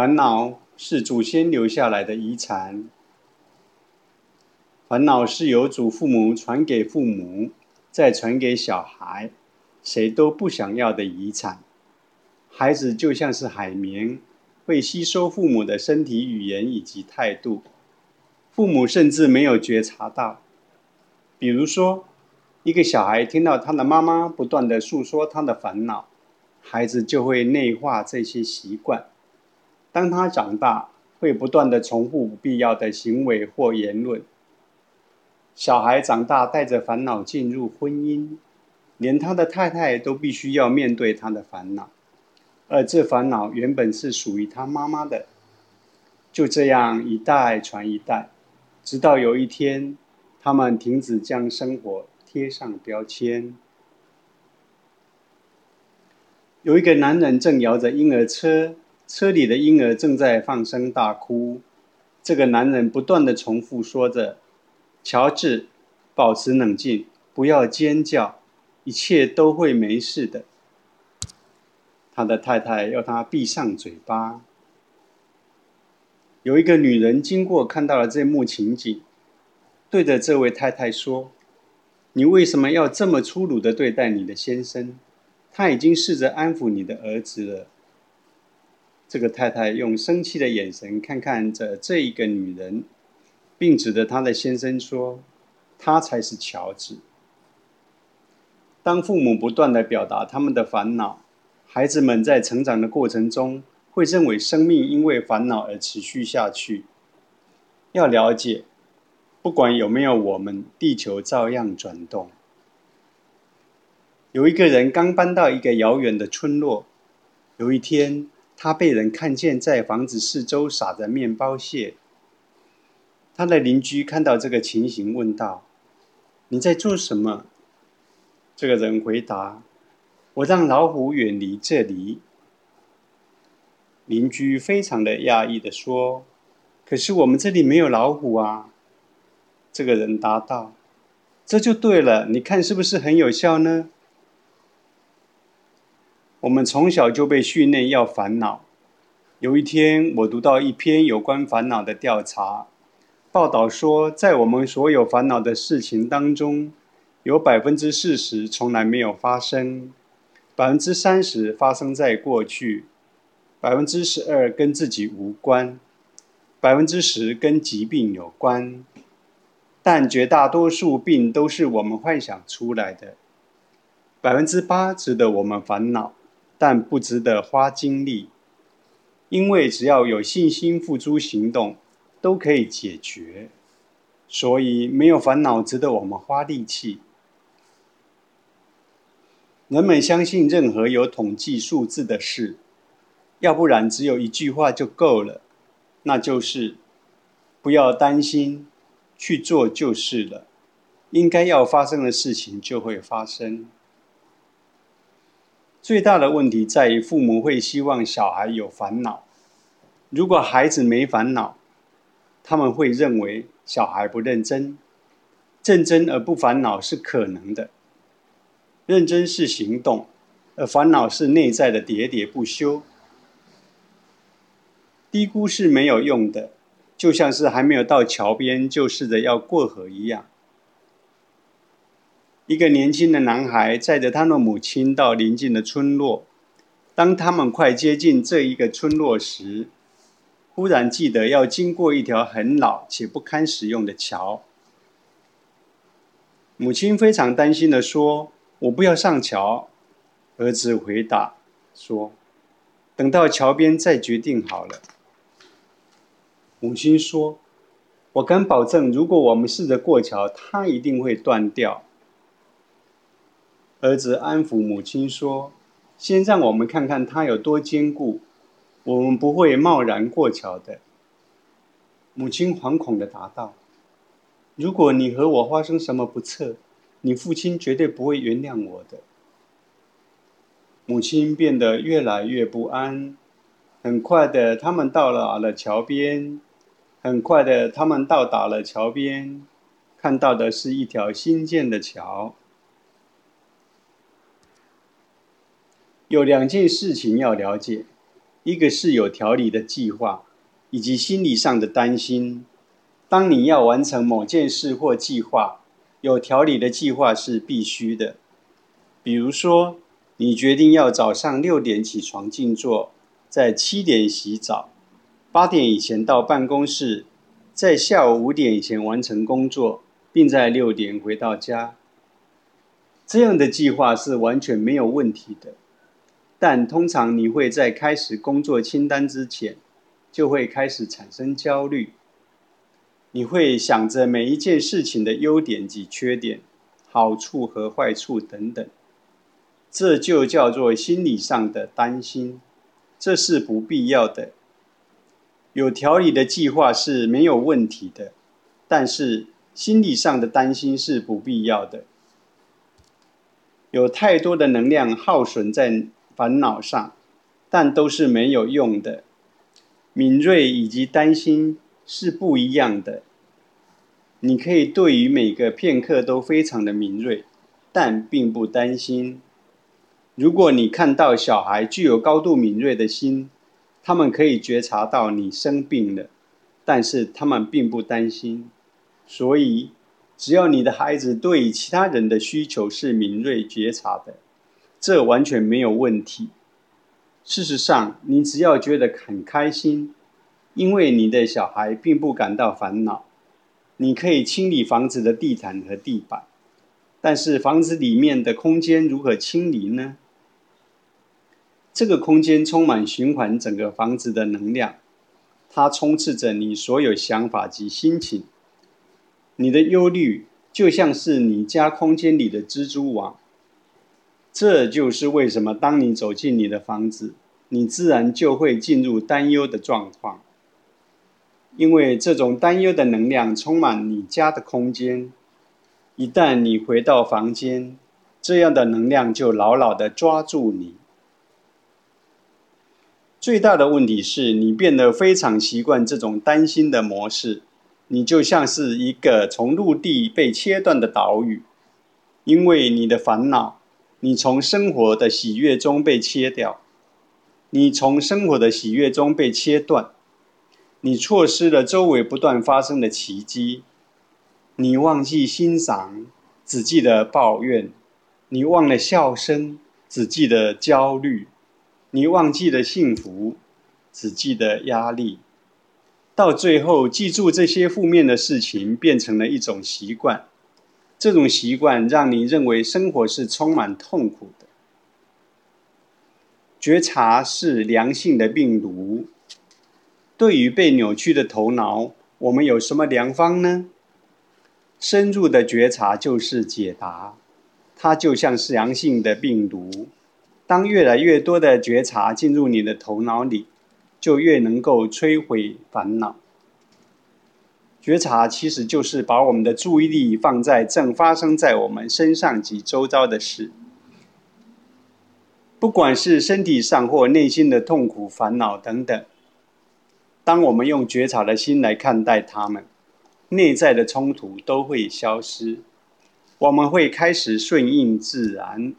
烦恼是祖先留下来的遗产，烦恼是由祖父母传给父母，再传给小孩，谁都不想要的遗产。孩子就像是海绵，会吸收父母的身体语言以及态度，父母甚至没有觉察到。比如说，一个小孩听到他的妈妈不断的诉说他的烦恼，孩子就会内化这些习惯。当他长大，会不断的重复不必要的行为或言论。小孩长大带着烦恼进入婚姻，连他的太太都必须要面对他的烦恼，而这烦恼原本是属于他妈妈的。就这样一代传一代，直到有一天，他们停止将生活贴上标签。有一个男人正摇着婴儿车。车里的婴儿正在放声大哭，这个男人不断的重复说着：“乔治，保持冷静，不要尖叫，一切都会没事的。”他的太太要他闭上嘴巴。有一个女人经过，看到了这幕情景，对着这位太太说：“你为什么要这么粗鲁的对待你的先生？他已经试着安抚你的儿子了。”这个太太用生气的眼神看看着这一个女人，并指着她的先生说：“她才是乔治。”当父母不断的表达他们的烦恼，孩子们在成长的过程中会认为生命因为烦恼而持续下去。要了解，不管有没有我们，地球照样转动。有一个人刚搬到一个遥远的村落，有一天。他被人看见在房子四周撒着面包屑。他的邻居看到这个情形，问道：“你在做什么？”这个人回答：“我让老虎远离这里。”邻居非常的讶异的说：“可是我们这里没有老虎啊。”这个人答道：“这就对了，你看是不是很有效呢？”我们从小就被训练要烦恼。有一天，我读到一篇有关烦恼的调查报道，说在我们所有烦恼的事情当中，有百分之四十从来没有发生，百分之三十发生在过去，百分之十二跟自己无关，百分之十跟疾病有关，但绝大多数病都是我们幻想出来的。百分之八值得我们烦恼。但不值得花精力，因为只要有信心付诸行动，都可以解决。所以没有烦恼值得我们花力气。人们相信任何有统计数字的事，要不然只有一句话就够了，那就是不要担心，去做就是了。应该要发生的事情就会发生。最大的问题在于，父母会希望小孩有烦恼。如果孩子没烦恼，他们会认为小孩不认真。认真而不烦恼是可能的。认真是行动，而烦恼是内在的喋喋不休。低估是没有用的，就像是还没有到桥边就试着要过河一样。一个年轻的男孩载着他的母亲到邻近的村落。当他们快接近这一个村落时，忽然记得要经过一条很老且不堪使用的桥。母亲非常担心的说：“我不要上桥。”儿子回答说：“等到桥边再决定好了。”母亲说：“我敢保证，如果我们试着过桥，它一定会断掉。”儿子安抚母亲说：“先让我们看看它有多坚固，我们不会贸然过桥的。”母亲惶恐的答道：“如果你和我发生什么不测，你父亲绝对不会原谅我的。”母亲变得越来越不安。很快的，他们到了了桥边。很快的，他们到达了桥边，看到的是一条新建的桥。有两件事情要了解：一个是有条理的计划，以及心理上的担心。当你要完成某件事或计划，有条理的计划是必须的。比如说，你决定要早上六点起床静坐，在七点洗澡，八点以前到办公室，在下午五点以前完成工作，并在六点回到家。这样的计划是完全没有问题的。但通常你会在开始工作清单之前，就会开始产生焦虑。你会想着每一件事情的优点及缺点、好处和坏处等等，这就叫做心理上的担心，这是不必要的。有条理的计划是没有问题的，但是心理上的担心是不必要的。有太多的能量耗损在。烦恼上，但都是没有用的。敏锐以及担心是不一样的。你可以对于每个片刻都非常的敏锐，但并不担心。如果你看到小孩具有高度敏锐的心，他们可以觉察到你生病了，但是他们并不担心。所以，只要你的孩子对于其他人的需求是敏锐觉察的。这完全没有问题。事实上，你只要觉得很开心，因为你的小孩并不感到烦恼。你可以清理房子的地毯和地板，但是房子里面的空间如何清理呢？这个空间充满循环整个房子的能量，它充斥着你所有想法及心情。你的忧虑就像是你家空间里的蜘蛛网。这就是为什么，当你走进你的房子，你自然就会进入担忧的状况，因为这种担忧的能量充满你家的空间。一旦你回到房间，这样的能量就牢牢的抓住你。最大的问题是你变得非常习惯这种担心的模式，你就像是一个从陆地被切断的岛屿，因为你的烦恼。你从生活的喜悦中被切掉，你从生活的喜悦中被切断，你错失了周围不断发生的奇迹，你忘记欣赏，只记得抱怨，你忘了笑声，只记得焦虑，你忘记了幸福，只记得压力，到最后，记住这些负面的事情变成了一种习惯。这种习惯让你认为生活是充满痛苦的。觉察是良性的病毒。对于被扭曲的头脑，我们有什么良方呢？深入的觉察就是解答。它就像是良性的病毒。当越来越多的觉察进入你的头脑里，就越能够摧毁烦恼。觉察其实就是把我们的注意力放在正发生在我们身上及周遭的事，不管是身体上或内心的痛苦、烦恼等等。当我们用觉察的心来看待他们，内在的冲突都会消失，我们会开始顺应自然。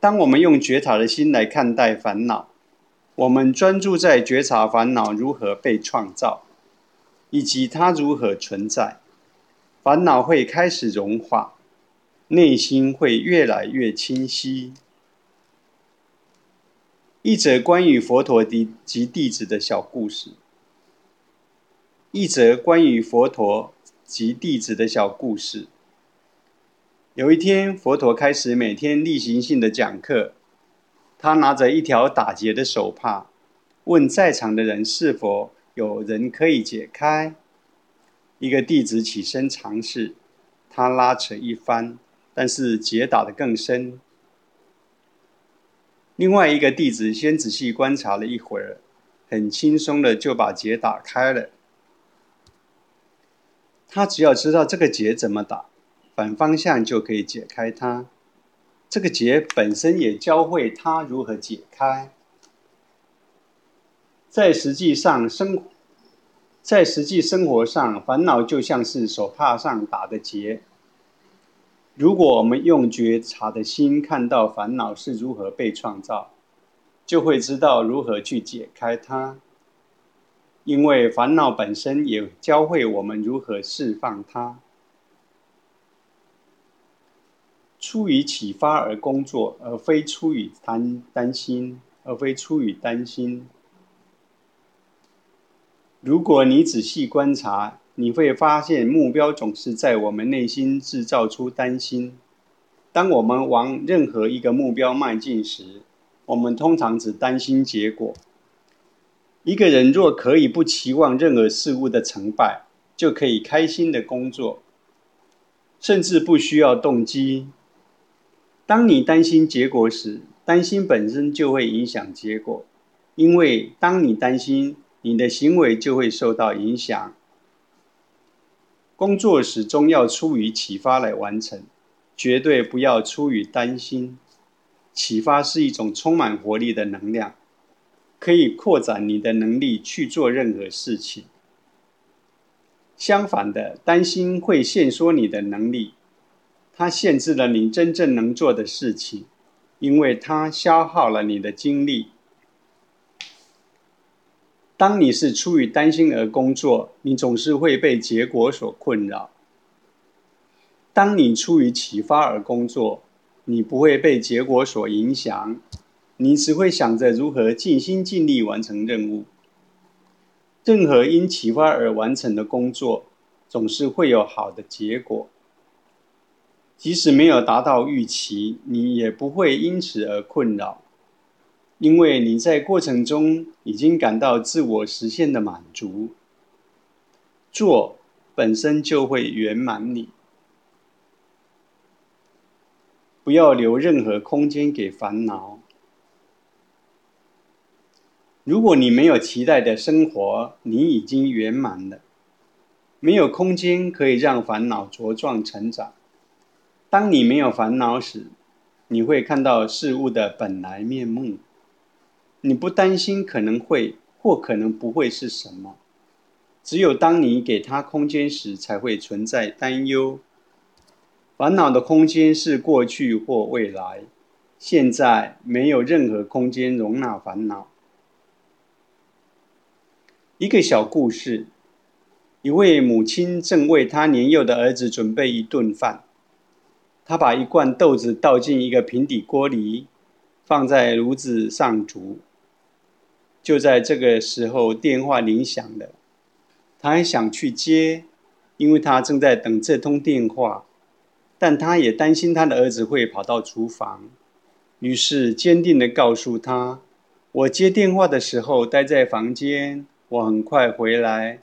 当我们用觉察的心来看待烦恼，我们专注在觉察烦恼如何被创造，以及它如何存在，烦恼会开始融化，内心会越来越清晰。一则关于佛陀及及弟子的小故事。一则关于佛陀及弟子的小故事。有一天，佛陀开始每天例行性的讲课。他拿着一条打结的手帕，问在场的人是否有人可以解开。一个弟子起身尝试，他拉扯一番，但是结打得更深。另外一个弟子先仔细观察了一会儿，很轻松的就把结打开了。他只要知道这个结怎么打，反方向就可以解开它。这个结本身也教会他如何解开。在实际上生，在实际生活上，烦恼就像是手帕上打的结。如果我们用觉察的心看到烦恼是如何被创造，就会知道如何去解开它。因为烦恼本身也教会我们如何释放它。出于启发而工作，而非出于担担心，而非出于担心。如果你仔细观察，你会发现目标总是在我们内心制造出担心。当我们往任何一个目标迈进时，我们通常只担心结果。一个人若可以不期望任何事物的成败，就可以开心的工作，甚至不需要动机。当你担心结果时，担心本身就会影响结果，因为当你担心，你的行为就会受到影响。工作始终要出于启发来完成，绝对不要出于担心。启发是一种充满活力的能量。可以扩展你的能力去做任何事情。相反的，担心会限缩你的能力，它限制了你真正能做的事情，因为它消耗了你的精力。当你是出于担心而工作，你总是会被结果所困扰；当你出于启发而工作，你不会被结果所影响。你只会想着如何尽心尽力完成任务。任何因启发而完成的工作，总是会有好的结果。即使没有达到预期，你也不会因此而困扰，因为你在过程中已经感到自我实现的满足。做本身就会圆满你，不要留任何空间给烦恼。如果你没有期待的生活，你已经圆满了。没有空间可以让烦恼茁壮成长。当你没有烦恼时，你会看到事物的本来面目。你不担心可能会或可能不会是什么。只有当你给他空间时，才会存在担忧。烦恼的空间是过去或未来。现在没有任何空间容纳烦恼。一个小故事：一位母亲正为她年幼的儿子准备一顿饭。他把一罐豆子倒进一个平底锅里，放在炉子上煮。就在这个时候，电话铃响了。他还想去接，因为他正在等这通电话。但他也担心他的儿子会跑到厨房，于是坚定地告诉他：“我接电话的时候待在房间。”我很快回来，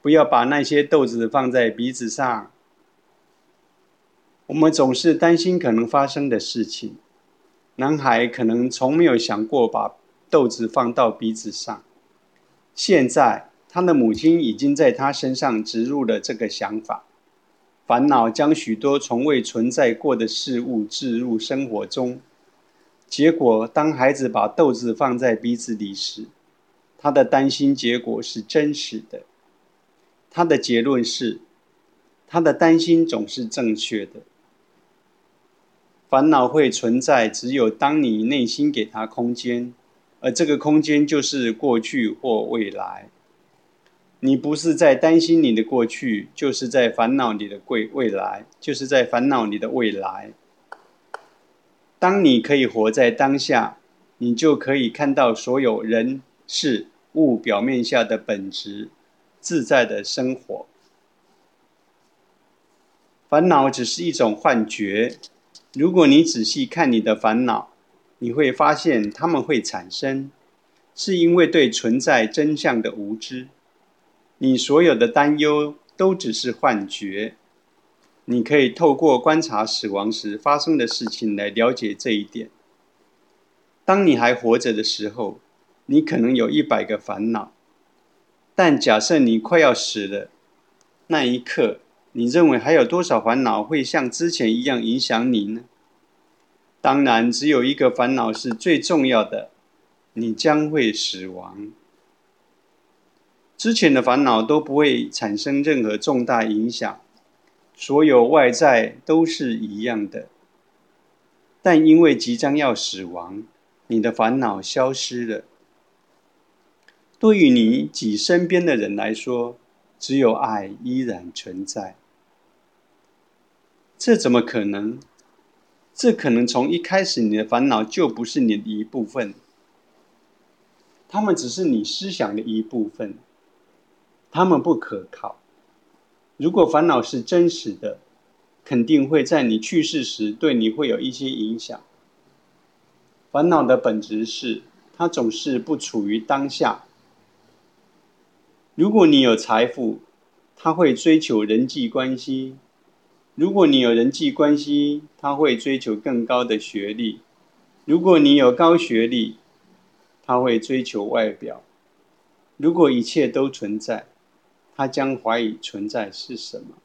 不要把那些豆子放在鼻子上。我们总是担心可能发生的事情。男孩可能从没有想过把豆子放到鼻子上。现在，他的母亲已经在他身上植入了这个想法。烦恼将许多从未存在过的事物置入生活中，结果当孩子把豆子放在鼻子里时，他的担心结果是真实的。他的结论是，他的担心总是正确的。烦恼会存在，只有当你内心给他空间，而这个空间就是过去或未来。你不是在担心你的过去，就是在烦恼你的未未来，就是在烦恼你的未来。当你可以活在当下，你就可以看到所有人。事物表面下的本质，自在的生活。烦恼只是一种幻觉。如果你仔细看你的烦恼，你会发现它们会产生，是因为对存在真相的无知。你所有的担忧都只是幻觉。你可以透过观察死亡时发生的事情来了解这一点。当你还活着的时候。你可能有一百个烦恼，但假设你快要死了，那一刻，你认为还有多少烦恼会像之前一样影响你呢？当然，只有一个烦恼是最重要的，你将会死亡。之前的烦恼都不会产生任何重大影响，所有外在都是一样的，但因为即将要死亡。你的烦恼消失了。对于你及身边的人来说，只有爱依然存在。这怎么可能？这可能从一开始你的烦恼就不是你的一部分，他们只是你思想的一部分，他们不可靠。如果烦恼是真实的，肯定会在你去世时对你会有一些影响。烦恼的本质是，它总是不处于当下。如果你有财富，他会追求人际关系；如果你有人际关系，他会追求更高的学历；如果你有高学历，他会追求外表。如果一切都存在，他将怀疑存在是什么。